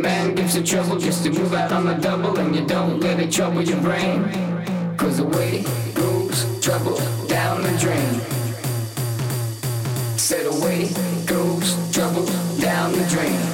man gives you trouble just to move out on the double, and you don't let it trouble your brain. Cause away goes trouble down the drain. Said away goes trouble down the drain.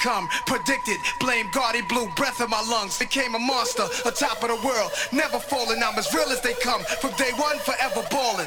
come. Predicted, blame God, he blew breath in my lungs. Became a monster, atop of the world. Never falling, I'm as real as they come. From day one, forever balling.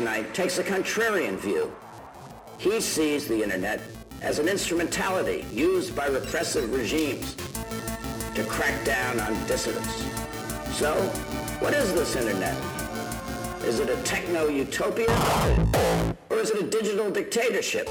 tonight takes a contrarian view. He sees the internet as an instrumentality used by repressive regimes to crack down on dissidents. So, what is this internet? Is it a techno-utopia? Or is it a digital dictatorship?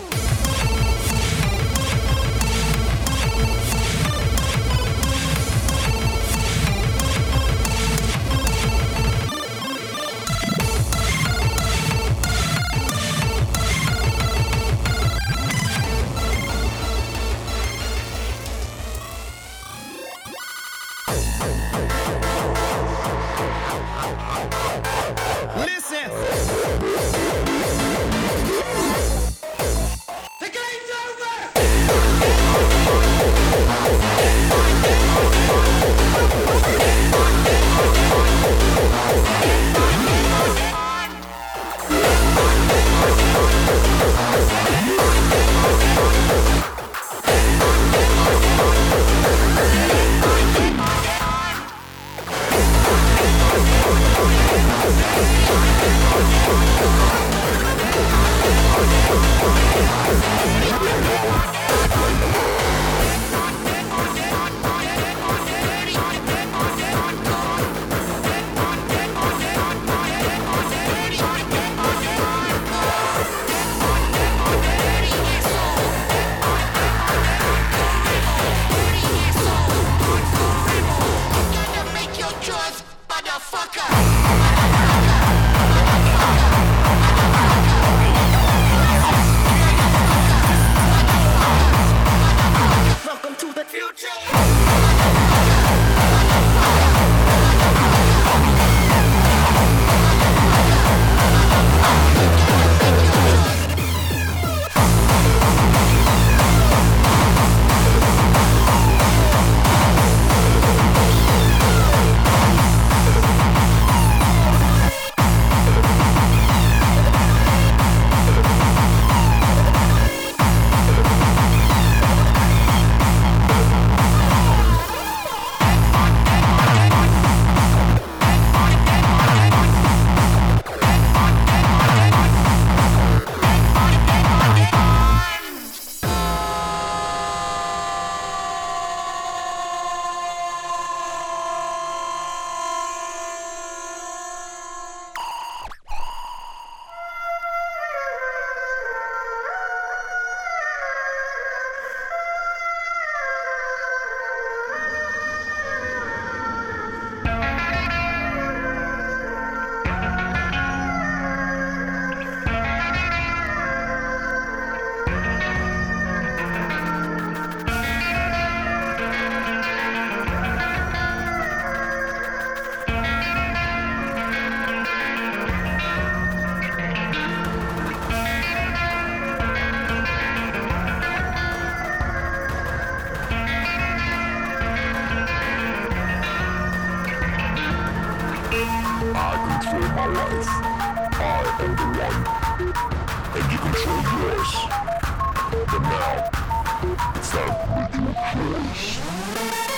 I control my life. I am the one. And you control yours. But now, it's time to make your choice.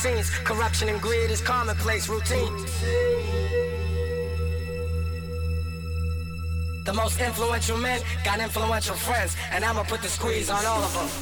scenes. Corruption and greed is commonplace routine. The most influential men got influential friends, and I'ma put the squeeze on all of them.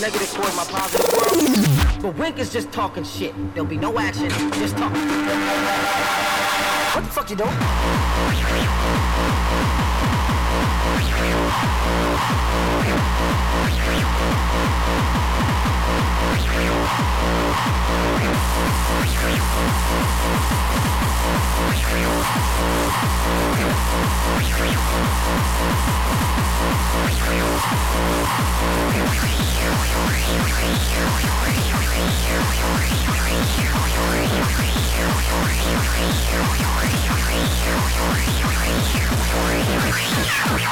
negative towards my positive world. But Wink is just talking shit. There'll be no action, just talking. What the fuck you doing?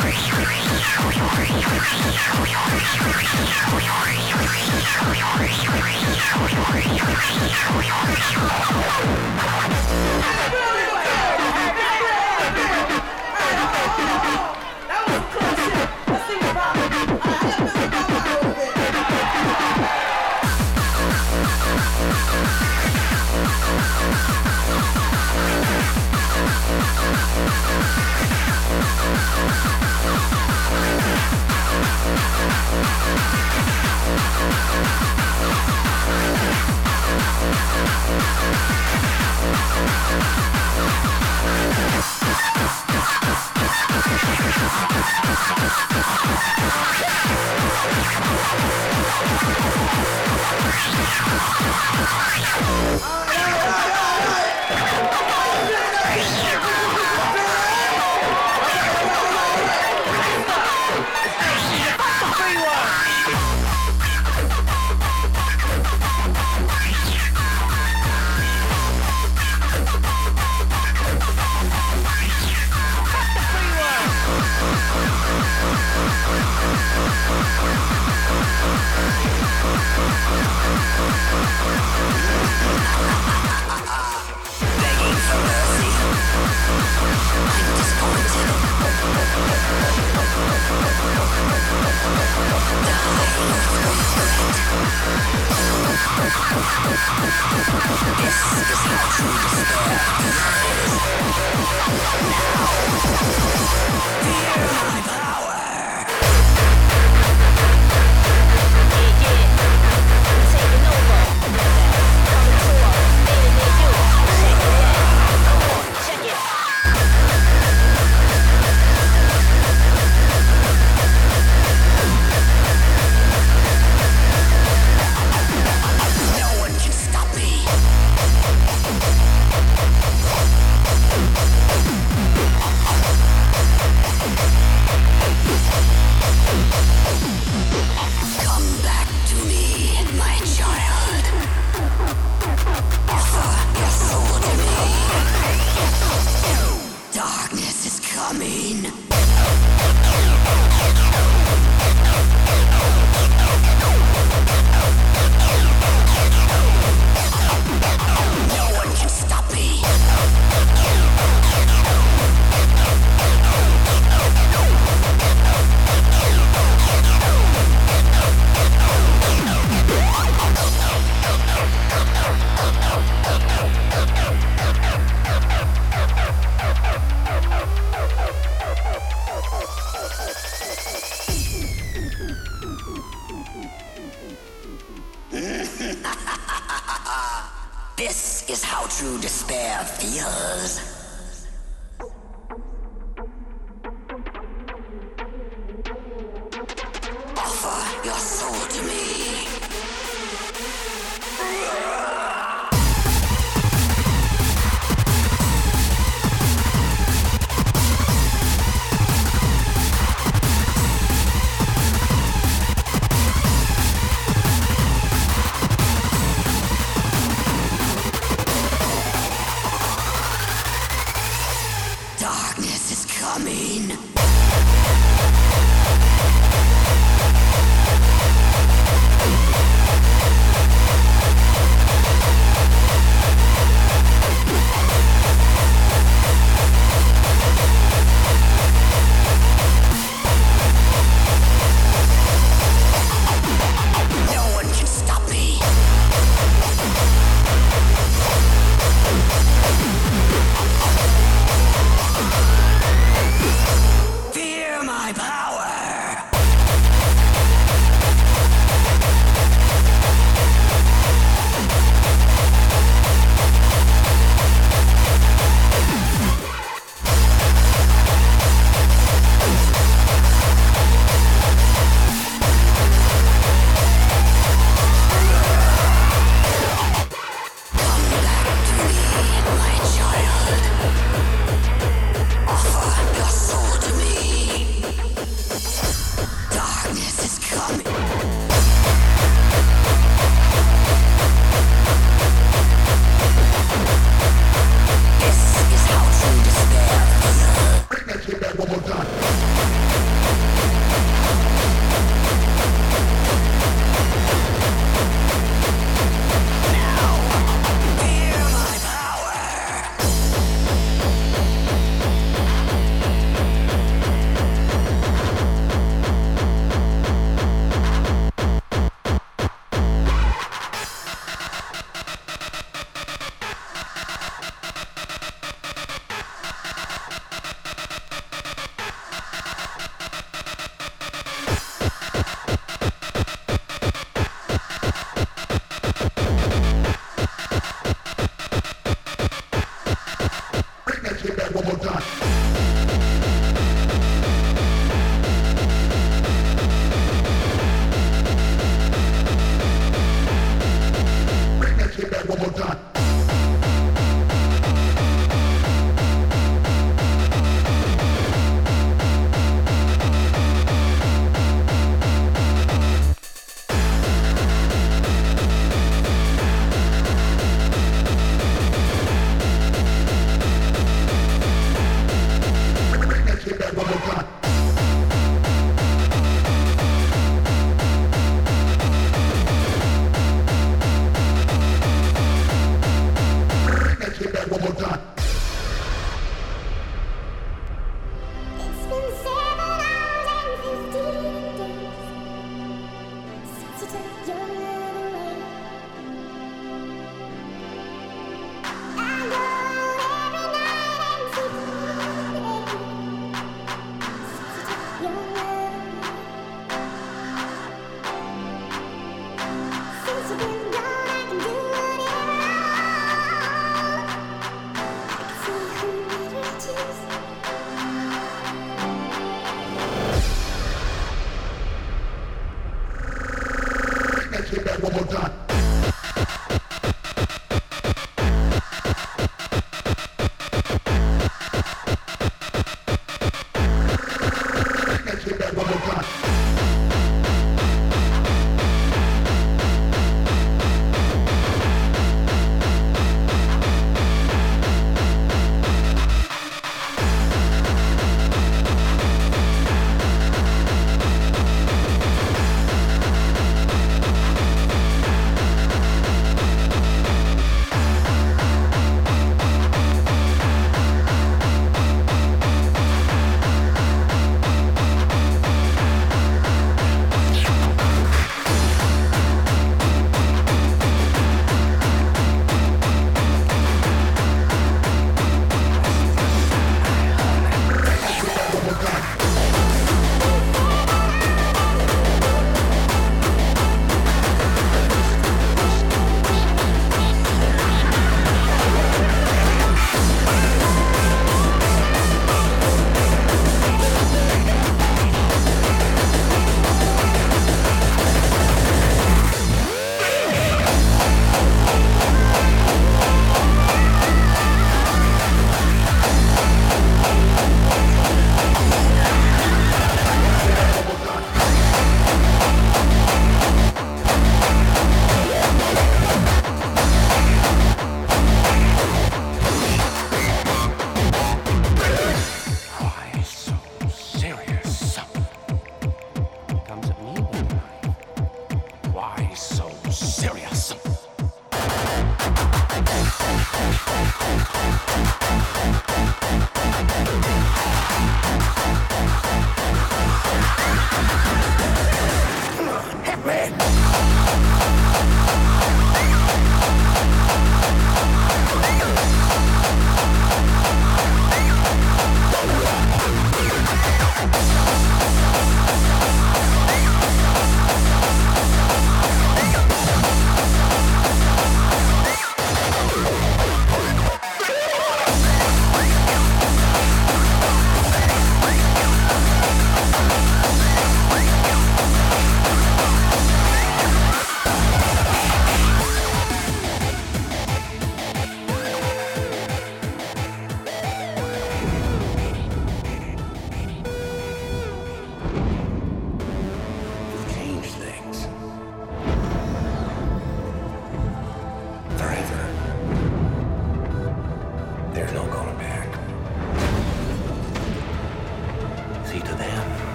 Fresh. Oh! Oh, no, no, no, no!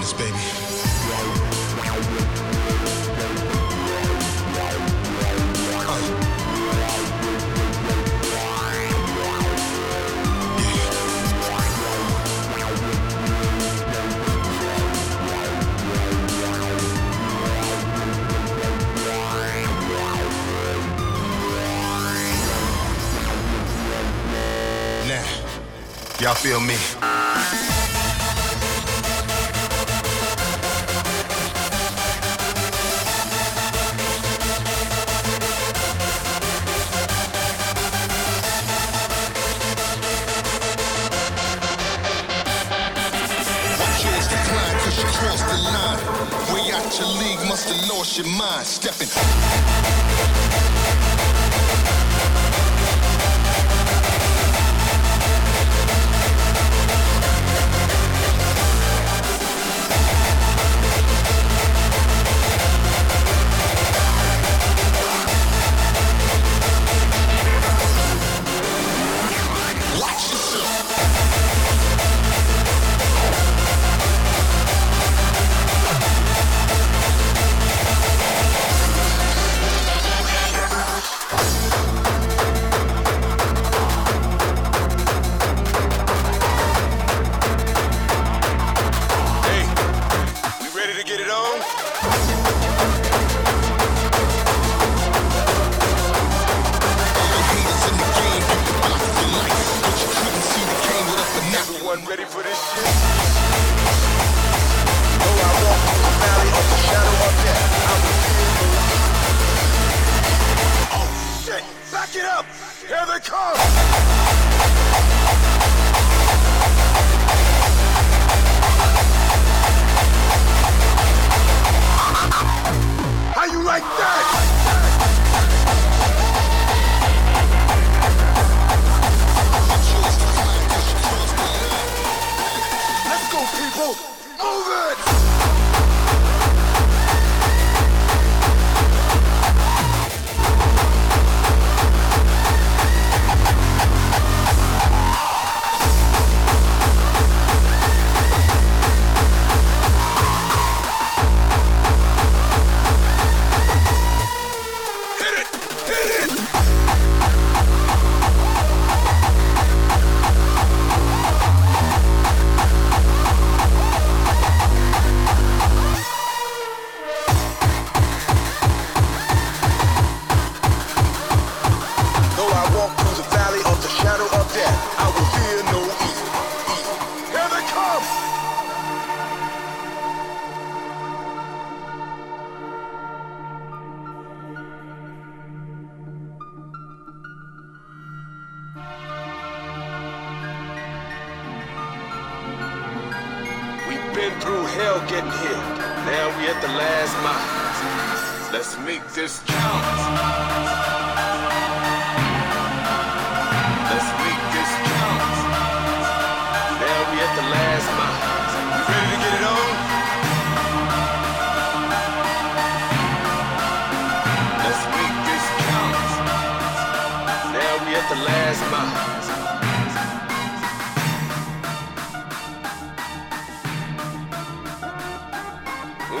this, baby.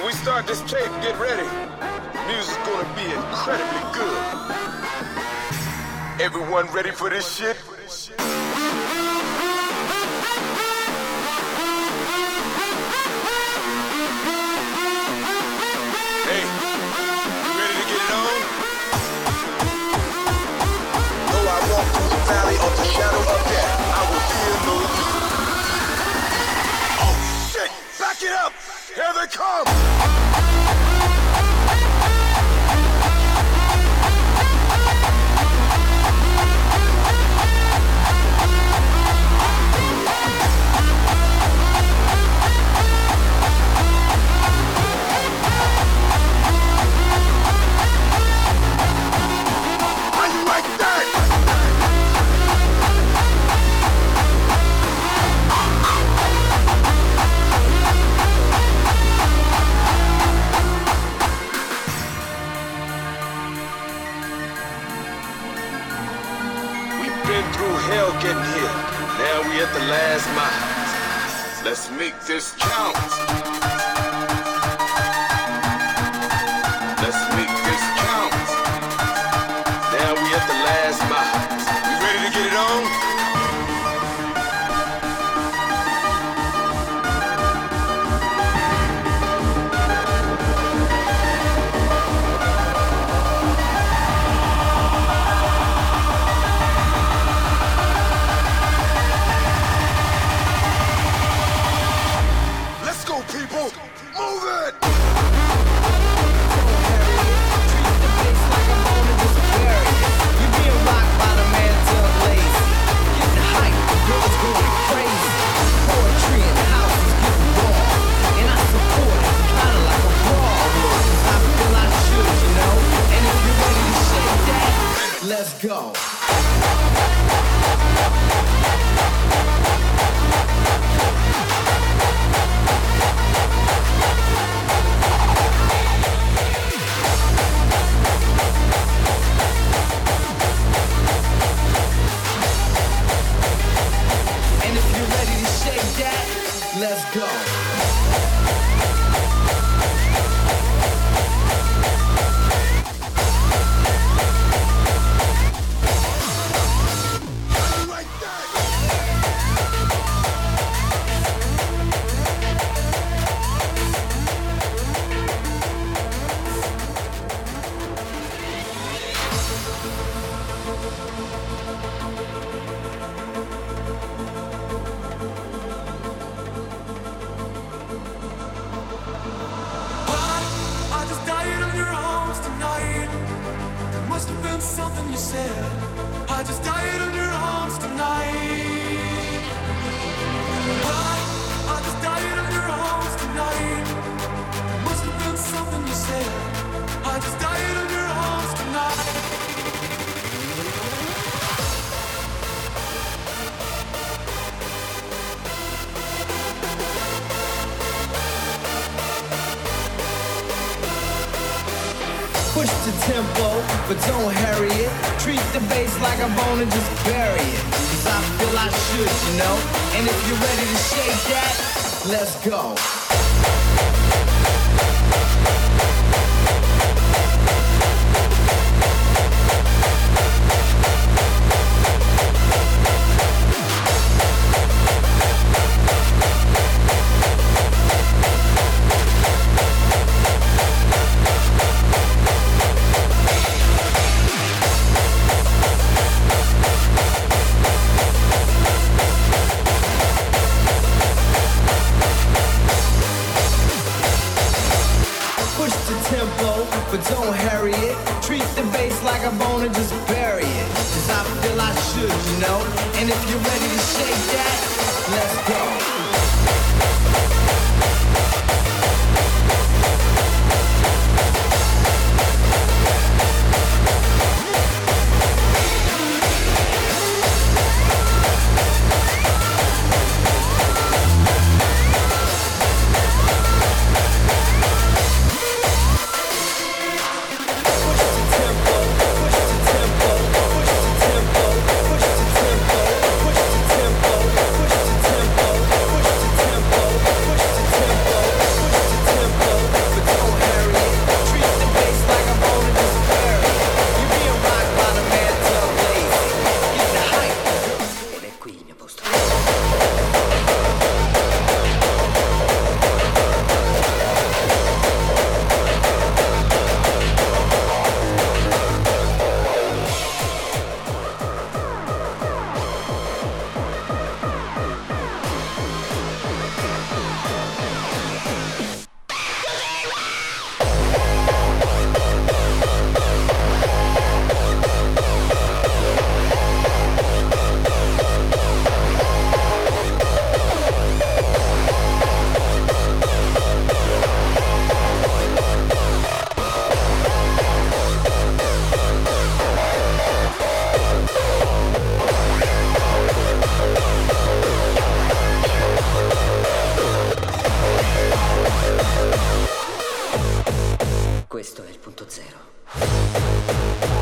When we start this tape, get ready. Music's gonna be incredibly good. Everyone ready for this shit? Hey, ready to get it on? Though I walk through the valley of the shadow of death, I will fear no evil. Oh shit, back it up! Here they come! last mile. Let's make this count. Go. And if you're ready to shake that, let's go. zero.